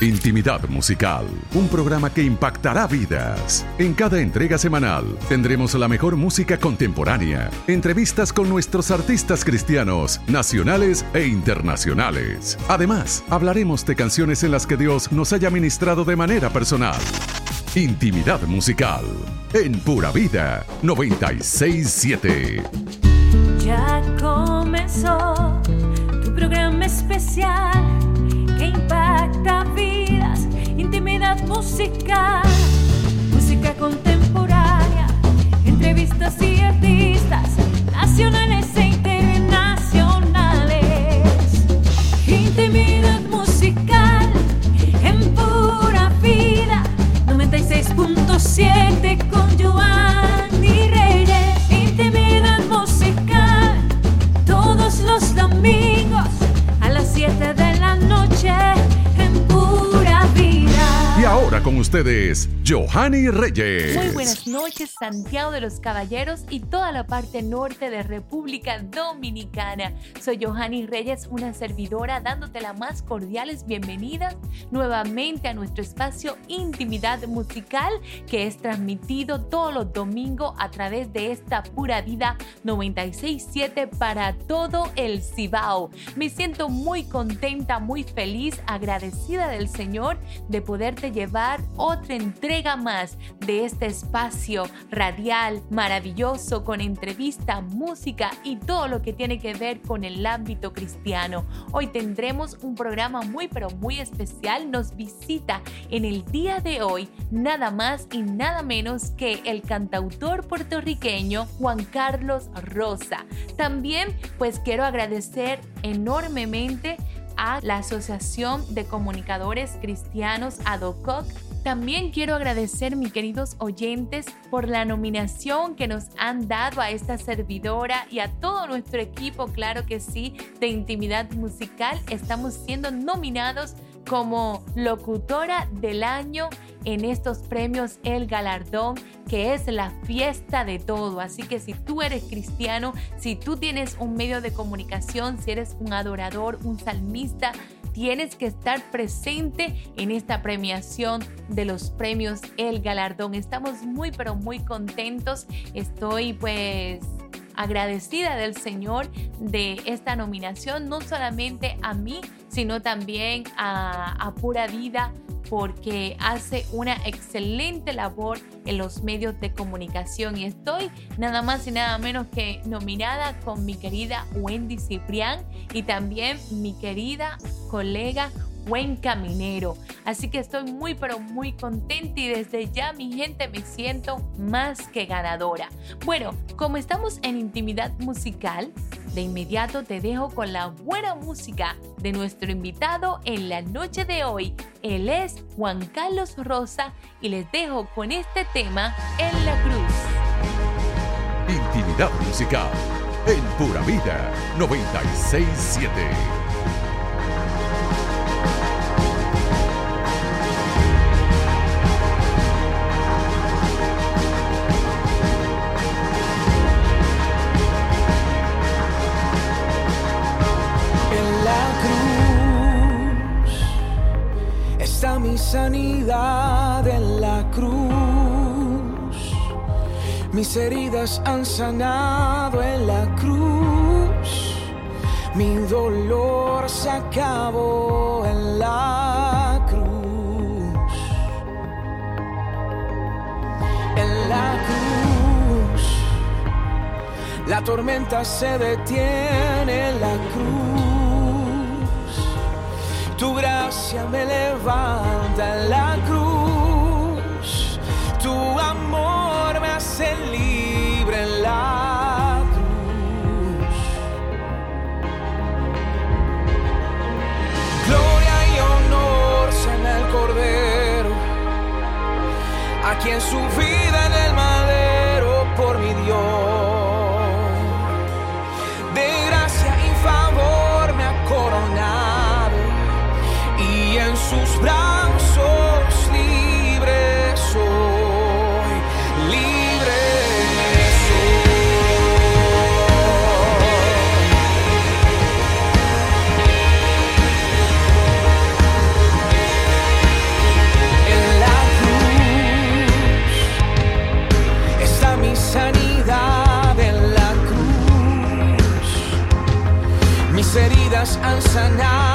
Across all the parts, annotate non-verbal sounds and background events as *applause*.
Intimidad Musical, un programa que impactará vidas. En cada entrega semanal tendremos la mejor música contemporánea, entrevistas con nuestros artistas cristianos, nacionales e internacionales. Además, hablaremos de canciones en las que Dios nos haya ministrado de manera personal. Intimidad Musical, en Pura Vida 967. Ya comenzó tu programa especial música, música contemporánea, entrevistas y artistas nacionales ustedes, Johanny Reyes. Muy buenas noches, Santiago de los Caballeros y toda la parte norte de República Dominicana. Soy Johanny Reyes, una servidora, dándote las más cordiales bienvenidas nuevamente a nuestro espacio Intimidad Musical, que es transmitido todos los domingos a través de esta pura vida 967 para todo el Cibao. Me siento muy contenta, muy feliz, agradecida del Señor de poderte llevar otra entrega más de este espacio radial maravilloso con entrevista, música y todo lo que tiene que ver con el ámbito cristiano. Hoy tendremos un programa muy pero muy especial. Nos visita en el día de hoy nada más y nada menos que el cantautor puertorriqueño Juan Carlos Rosa. También pues quiero agradecer enormemente a la Asociación de Comunicadores Cristianos ADOCOC. También quiero agradecer, mis queridos oyentes, por la nominación que nos han dado a esta servidora y a todo nuestro equipo, claro que sí, de intimidad musical. Estamos siendo nominados como locutora del año en estos premios El Galardón, que es la fiesta de todo. Así que si tú eres cristiano, si tú tienes un medio de comunicación, si eres un adorador, un salmista, tienes que estar presente en esta premiación de los premios El Galardón. Estamos muy, pero muy contentos. Estoy pues agradecida del Señor de esta nominación, no solamente a mí, sino también a, a Pura Vida porque hace una excelente labor en los medios de comunicación. Y estoy nada más y nada menos que nominada con mi querida Wendy Ciprián y también mi querida colega buen caminero. Así que estoy muy pero muy contenta y desde ya mi gente me siento más que ganadora. Bueno, como estamos en intimidad musical, de inmediato te dejo con la buena música de nuestro invitado en la noche de hoy. Él es Juan Carlos Rosa y les dejo con este tema en la cruz. Intimidad musical en pura vida 967. Heridas han sanado en la cruz. Mi dolor se acabó en la cruz. En la cruz. La tormenta se detiene en la cruz tu gracia me levanta en la cruz. Tu us answer now.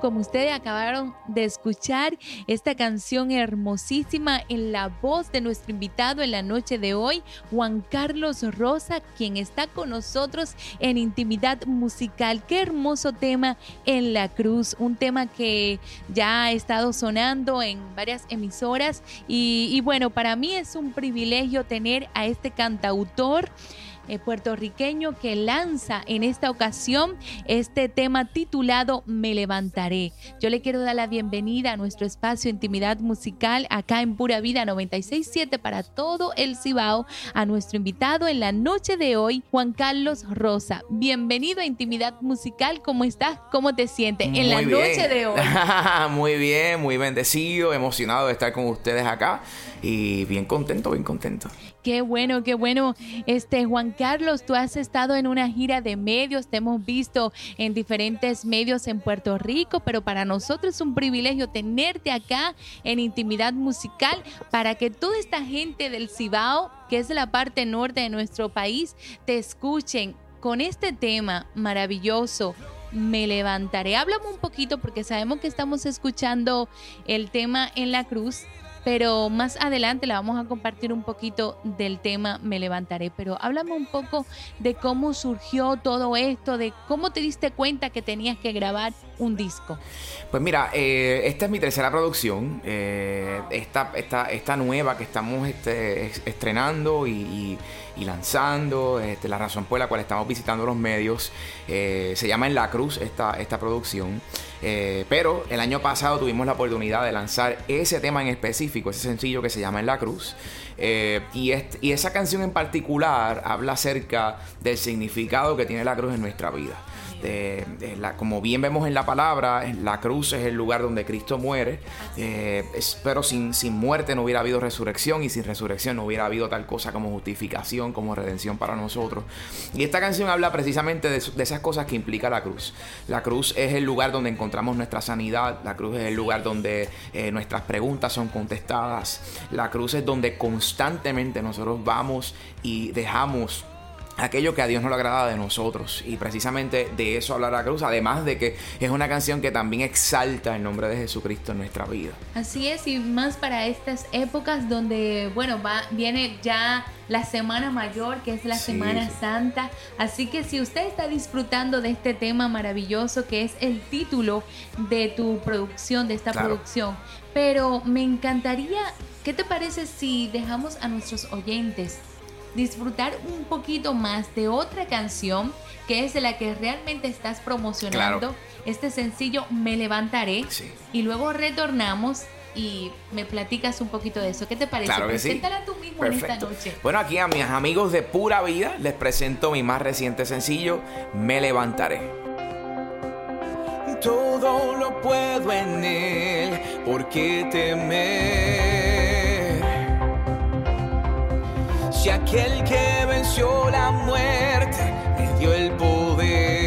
Como ustedes acabaron de escuchar esta canción hermosísima en la voz de nuestro invitado en la noche de hoy, Juan Carlos Rosa, quien está con nosotros en Intimidad Musical. Qué hermoso tema en la cruz, un tema que ya ha estado sonando en varias emisoras y bueno, para mí es un privilegio tener a este cantautor eh, puertorriqueño que lanza en esta ocasión este tema titulado Me levantaré. Yo le quiero dar la bienvenida a nuestro espacio Intimidad Musical acá en Pura Vida 967 para todo el Cibao, a nuestro invitado en la noche de hoy, Juan Carlos Rosa. Bienvenido a Intimidad Musical, ¿cómo estás? ¿Cómo te sientes en la bien. noche de hoy? *laughs* muy bien, muy bendecido, emocionado de estar con ustedes acá y bien contento, bien contento. Qué bueno, qué bueno. Este Juan Carlos, tú has estado en una gira de medios, te hemos visto en diferentes medios en Puerto Rico, pero para nosotros es un privilegio tenerte acá en Intimidad Musical para que toda esta gente del Cibao, que es la parte norte de nuestro país, te escuchen con este tema maravilloso. Me levantaré. Háblame un poquito porque sabemos que estamos escuchando el tema en la cruz, pero más adelante le vamos a compartir un poquito del tema Me levantaré. Pero háblame un poco de cómo surgió todo esto, de cómo te diste cuenta que tenías que grabar un disco. Pues mira, eh, esta es mi tercera producción, eh, esta, esta, esta nueva que estamos este, es- estrenando y, y- y lanzando, este, la razón por la cual estamos visitando los medios, eh, se llama En la Cruz esta, esta producción, Eh, pero el año pasado tuvimos la oportunidad de lanzar ese tema en específico, ese sencillo que se llama En la Cruz, Eh, y, y esa canción en particular habla acerca del significado que tiene la cruz en nuestra vida. De la- como bien vemos en la palabra, la cruz es el lugar donde Cristo muere, eh, es- pero sin, sin muerte no hubiera habido resurrección y sin resurrección no hubiera habido tal cosa como justificación, como redención para nosotros. Y esta canción habla precisamente de, de esas cosas que implica la cruz. La cruz es el lugar donde encontramos nuestra sanidad, la cruz es el lugar donde eh, nuestras preguntas son contestadas, la cruz es donde constantemente nosotros vamos y dejamos aquello que a Dios no le agrada de nosotros. Y precisamente de eso habla la cruz, además de que es una canción que también exalta el nombre de Jesucristo en nuestra vida. Así es, y más para estas épocas donde, bueno, va, viene ya la Semana Mayor, que es la Semana Santa. Así que si usted está disfrutando de este tema maravilloso, que es el título de tu producción, de esta producción, pero me encantaría, ¿qué te parece si dejamos a nuestros oyentes? Disfrutar un poquito más de otra canción que es de la que realmente estás promocionando. Este sencillo Me Levantaré. Y luego retornamos y me platicas un poquito de eso. ¿Qué te parece? Claro Preséntala tú mismo en esta noche. Bueno, aquí a mis amigos de Pura Vida les presento mi más reciente sencillo, Me Levantaré. Todo lo puedo en él, porque temer si aquel que venció la muerte me dio el poder.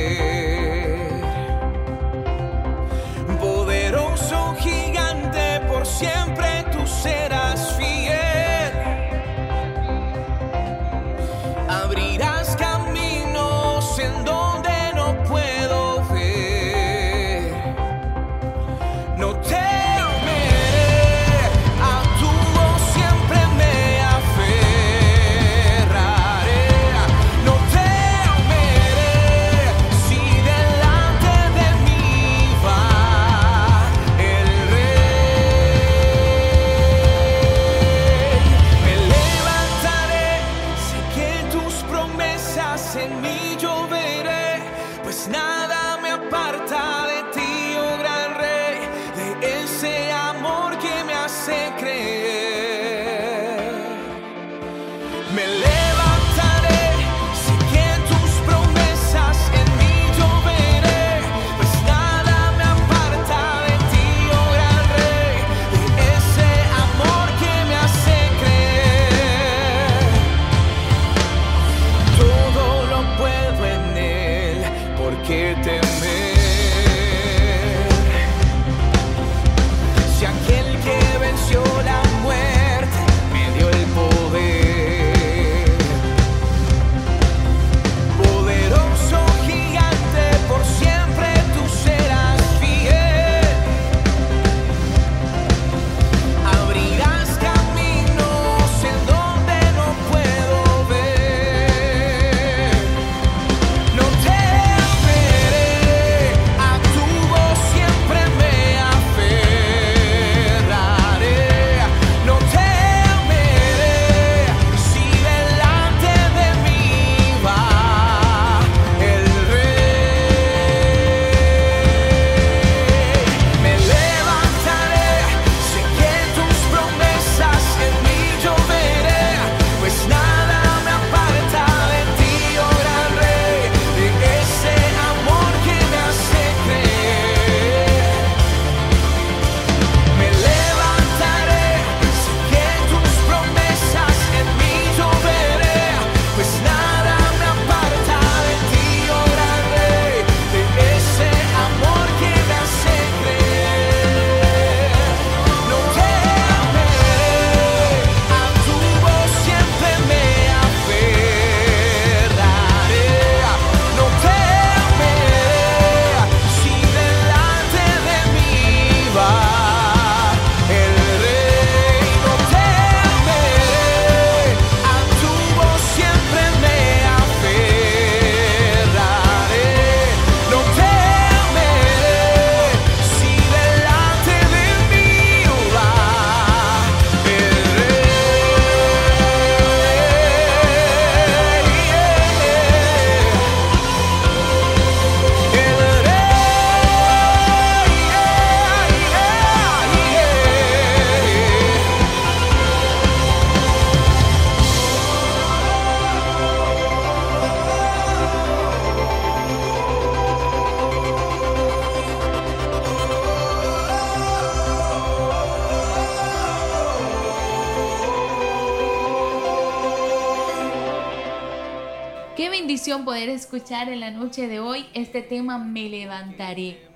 Poder escuchar en la noche de hoy este tema Me levantaré.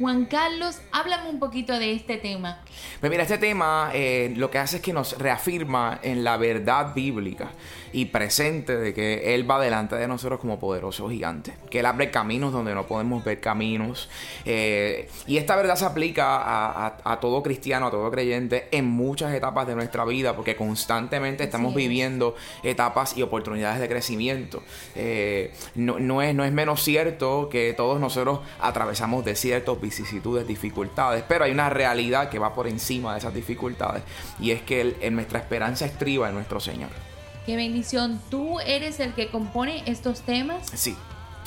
Juan Carlos, háblame un poquito de este tema. Pues mira, este tema eh, lo que hace es que nos reafirma en la verdad bíblica y presente de que Él va delante de nosotros como poderoso gigante, que Él abre caminos donde no podemos ver caminos. Eh, y esta verdad se aplica a, todo cristiano, a todo creyente en muchas etapas de nuestra vida, porque constantemente estamos viviendo etapas y oportunidades de crecimiento. Eh, no, es, no es menos cierto que todos nosotros atravesamos desiertos, vicisitudes, dificultades, pero hay una realidad que va por encima de esas dificultades y es que en nuestra esperanza estriba en nuestro Señor. Qué bendición. ¿Tú eres el que compone estos temas? Sí.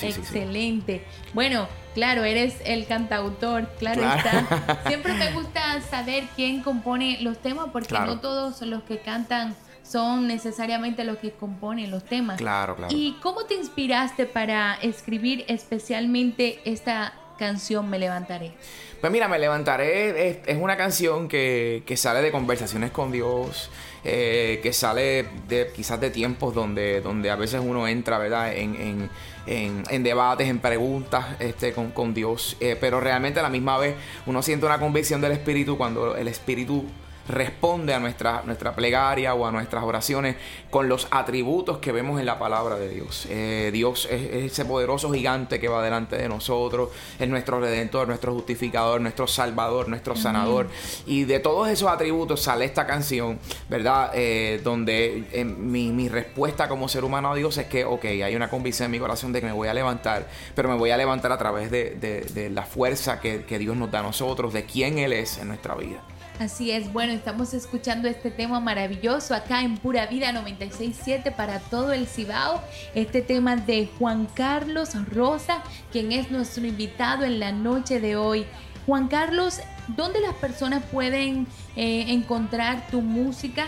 Excelente. Bueno, claro, eres el cantautor, claro, está. *laughs* Siempre me gusta saber quién compone los temas porque no todos los que cantan son necesariamente los que componen los temas. Claro, claro. ¿Y cómo te inspiraste para escribir especialmente esta canción Me Levantaré? Pues mira, Me Levantaré es, una canción que, que sale de conversaciones con Dios. Eh, que sale de quizás de tiempos donde, donde a veces uno entra, ¿verdad? En, en, debates, en preguntas este, con, con Dios. Eh, pero realmente a la misma vez uno siente una convicción del Espíritu cuando el Espíritu responde a nuestra, nuestra plegaria o a nuestras oraciones con los atributos que vemos en la palabra de Dios. Eh, Dios es, ese poderoso gigante que va delante de nosotros, es nuestro redentor, nuestro justificador, nuestro salvador, nuestro sanador. Y de todos esos atributos sale esta canción, ¿verdad? Eh, donde eh, mi, respuesta como ser humano a Dios es que, ok, hay una convicción en mi corazón de que me voy a levantar, pero me voy a levantar a través de, la fuerza que, que Dios nos da a nosotros, de quién Él es en nuestra vida. Así es, bueno, estamos escuchando este tema maravilloso acá en Pura Vida 967 para todo el Cibao. Este tema de Juan Carlos Rosa, quien es nuestro invitado en la noche de hoy. Juan Carlos, ¿dónde las personas pueden eh, encontrar tu música?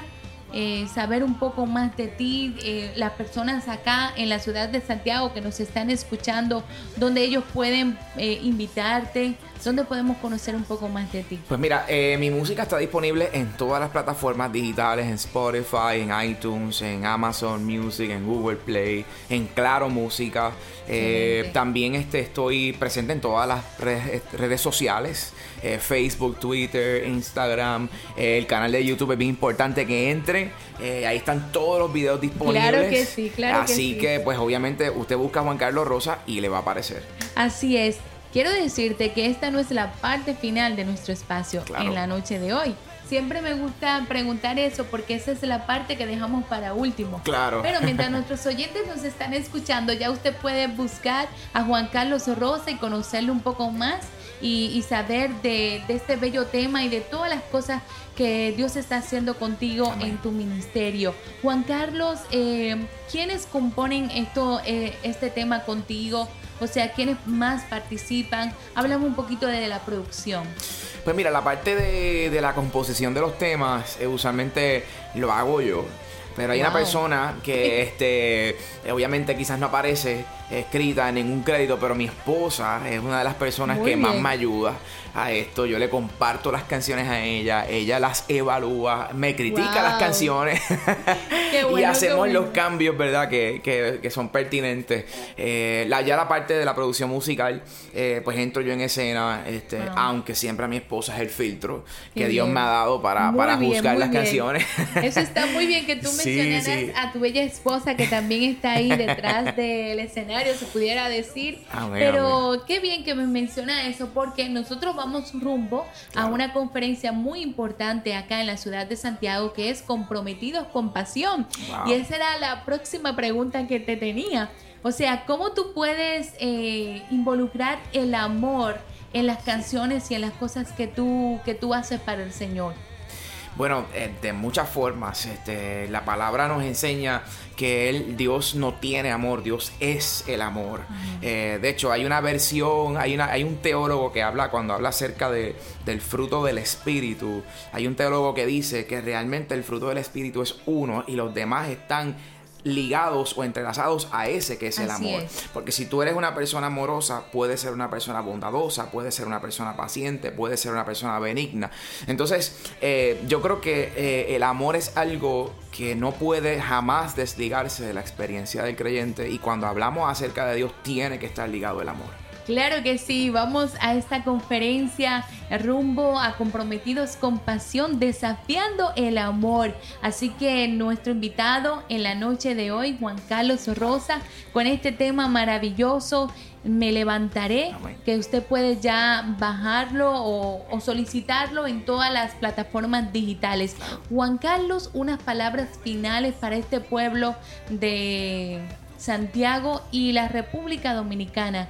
Eh, saber un poco más de ti, eh, las personas acá en la ciudad de Santiago que nos están escuchando, donde ellos pueden invitarte, donde podemos conocer un poco más de ti. Pues mira, mi música está disponible en todas las plataformas digitales, en Spotify, en iTunes, en Amazon Music, en Google Play, en Claro Música. también este, estoy presente en todas las redes sociales. Eh, Facebook, Twitter, Instagram, eh, el canal de YouTube es bien importante que entren. Eh, ahí están todos los videos disponibles. Claro que sí, claro Así que, pues obviamente usted busca Juan Carlos Rosa y le va a aparecer. Así es. Quiero decirte que esta no es la parte final de nuestro espacio en la noche de hoy. Siempre me gusta preguntar eso porque esa es la parte que dejamos para último. Claro. Pero mientras *laughs* nuestros oyentes nos están escuchando, ya usted puede buscar a Juan Carlos Rosa y conocerlo un poco más y, saber de, este bello tema y de todas las cosas que Dios está haciendo contigo en tu ministerio. Juan Carlos, eh, ¿quiénes componen esto, eh, este tema contigo? O sea, ¿quiénes más participan? Háblame un poquito de la producción. Pues mira, la parte de, la composición de los temas, eh, usualmente lo hago yo. Pero hay una persona que, *laughs* este, obviamente quizás no aparece escrita en ningún crédito, pero mi esposa es una de las personas que más me ayuda a esto. Yo le comparto las canciones a ella, ella las evalúa, me critica las canciones *laughs* *laughs* y hacemos los cambios, ¿verdad? Que, que, son pertinentes. Eh, la, ya la parte de la producción musical, eh, pues entro yo en escena, este, aunque siempre a mi esposa es el filtro que Dios me ha dado para, para juzgar las canciones. *laughs* Eso está muy bien que tú mencionaras a tu bella esposa que también está ahí detrás del escenario, se pudiera decir. Pero qué bien que me menciona eso porque nosotros vamos rumbo a una conferencia muy importante acá en la ciudad de Santiago que es Comprometidos con Pasión. Y esa era la próxima pregunta que te tenía. O sea, ¿cómo tú puedes eh, involucrar el amor en las canciones y en las cosas que tú, que tú haces para el Señor? Bueno, eh, de muchas formas. Este, la palabra nos enseña que él, Dios no tiene amor, Dios es el amor. Eh, de hecho, hay una versión, hay, una, hay un teólogo que habla, cuando habla acerca de, del fruto del Espíritu, hay un teólogo que dice que realmente el fruto del Espíritu es uno y los demás están ligados o entrelazados a ese que es el amor. Porque si tú eres una persona amorosa, puedes ser una persona bondadosa, puedes ser una persona paciente, puedes ser una persona benigna. Entonces, eh, yo creo que eh, el amor es algo que no puede jamás desligarse de la experiencia del creyente y cuando hablamos acerca de Dios tiene que estar ligado el amor. Claro que sí, vamos a esta conferencia rumbo a comprometidos con pasión, desafiando el amor. Así que nuestro invitado en la noche de hoy, Juan Carlos Rosa, con este tema maravilloso, Me levantaré, que usted puede ya bajarlo o, o solicitarlo en todas las plataformas digitales. Juan Carlos, unas palabras finales para este pueblo de Santiago y la República Dominicana.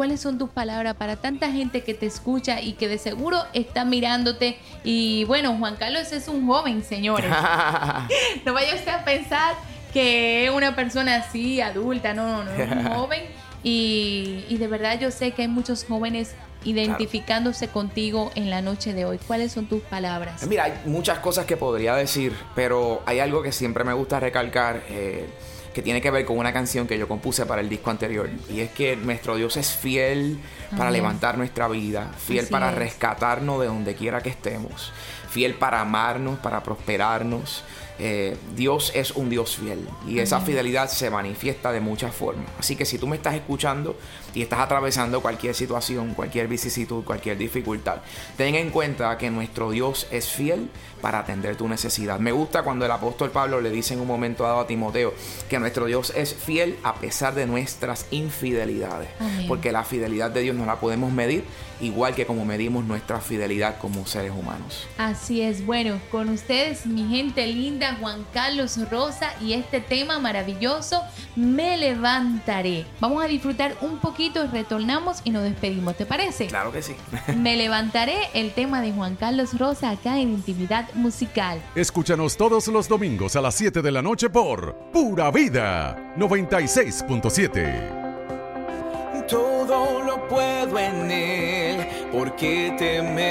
¿Cuáles son tus palabras para tanta gente que te escucha y que de seguro está mirándote? Y bueno, Juan Carlos es un joven, señores. *laughs* *laughs* no vaya usted a pensar que es una persona así, adulta, no, no, no, es un *laughs* joven. Y, y, de verdad yo sé que hay muchos jóvenes identificándose contigo en la noche de hoy. ¿Cuáles son tus palabras? Mira, hay muchas cosas que podría decir, pero hay algo que siempre me gusta recalcar. Eh, que tiene que ver con una canción que yo compuse para el disco anterior. Y es que nuestro Dios es fiel para levantar nuestra vida, fiel para rescatarnos de donde quiera que estemos, fiel para amarnos, para prosperarnos. Eh, Dios es un Dios fiel y esa fidelidad se manifiesta de muchas formas. Así que si tú me estás escuchando y estás atravesando cualquier situación, cualquier vicisitud, cualquier dificultad, ten en cuenta que nuestro Dios es fiel para atender tu necesidad. Me gusta cuando el apóstol Pablo le dice en un momento dado a Timoteo que nuestro Dios es fiel a pesar de nuestras infidelidades. Porque la fidelidad de Dios no la podemos medir igual que como medimos nuestra fidelidad como seres humanos. Así es, bueno, con ustedes mi gente linda, Juan Carlos Rosa y este tema maravilloso, Me levantaré. Vamos a disfrutar un poquito, retornamos y nos despedimos, ¿te parece? Claro que sí. *laughs* Me levantaré, el tema de Juan Carlos Rosa acá en Intimidad musical. Escúchanos todos los domingos a las 7 de la noche por Pura Vida 96.7. Todo lo puedo en Él, porque temer?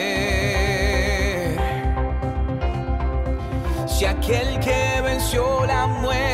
Si aquel que venció la muerte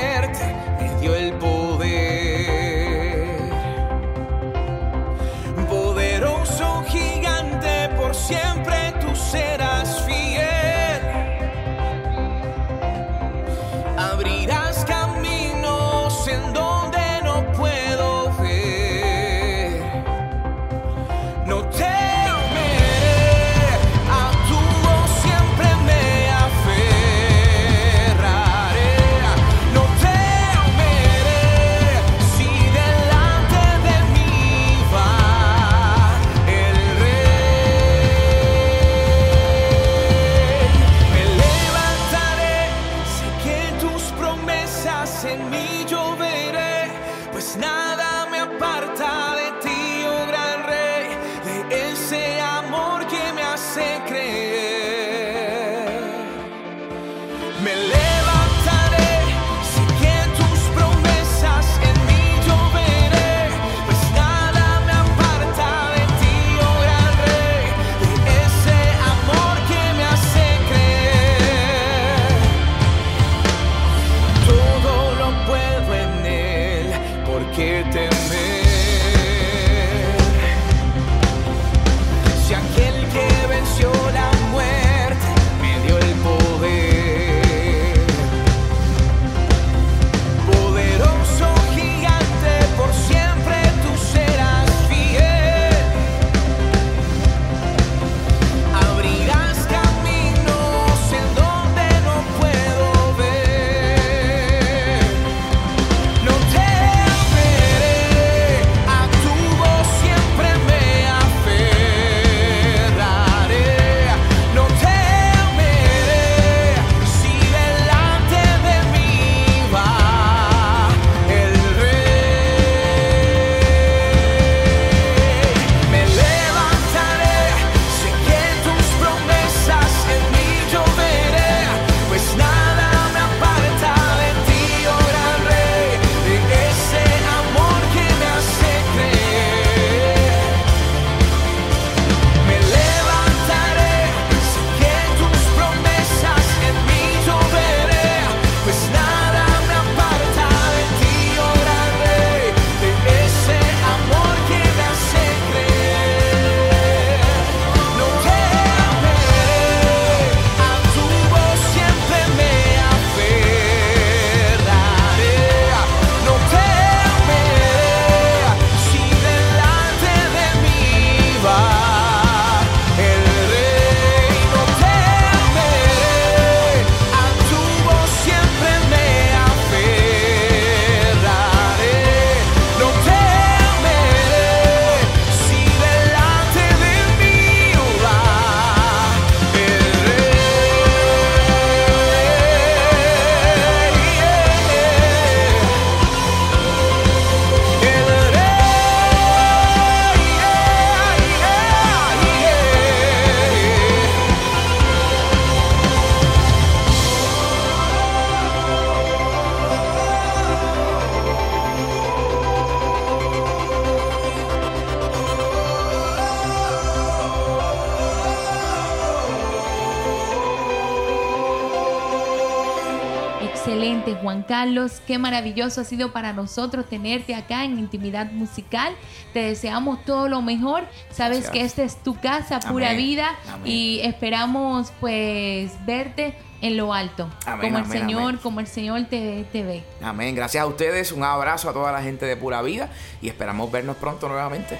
Carlos, qué maravilloso ha sido para nosotros tenerte acá en Intimidad Musical. Te deseamos todo lo mejor. Sabes que esta es tu casa, pura vida, y esperamos pues verte en lo alto, como el Señor, como el Señor te, te ve. Amén. Gracias a ustedes, un abrazo a toda la gente de Pura Vida y esperamos vernos pronto nuevamente.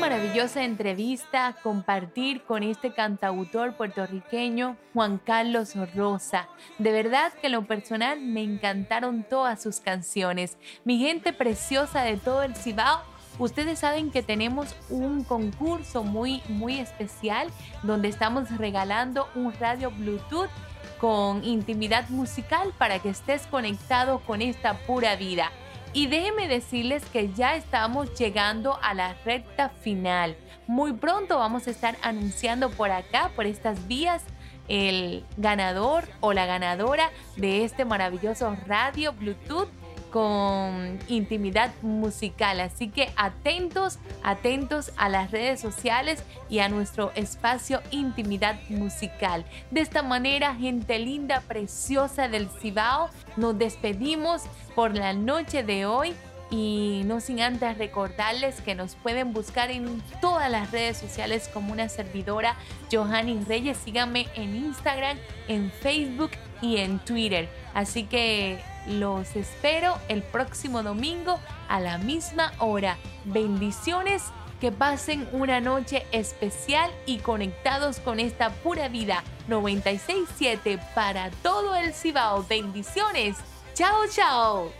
Maravillosa entrevista compartir con este cantautor puertorriqueño Juan Carlos Rosa. De verdad que en lo personal me encantaron todas sus canciones. Mi gente preciosa de todo el Cibao, Ustedes saben que tenemos un concurso muy, muy especial donde estamos regalando un radio Bluetooth con intimidad musical para que estés conectado con esta pura vida. Y déjenme decirles que ya estamos llegando a la recta final. Muy pronto vamos a estar anunciando por acá, por estas vías, el ganador o la ganadora de este maravilloso radio Bluetooth con intimidad musical. Así que atentos, atentos a las redes sociales y a nuestro espacio intimidad musical. De esta manera, gente linda, preciosa del Cibao, nos despedimos por la noche de hoy. Y no sin antes recordarles que nos pueden buscar en todas las redes sociales como una servidora, Johanny Reyes. Síganme en Instagram, en Facebook y en Twitter. Así que los espero el próximo domingo a la misma hora. Bendiciones, que pasen una noche especial y conectados con esta pura vida 967 para todo el Cibao. Bendiciones. Chao, chao.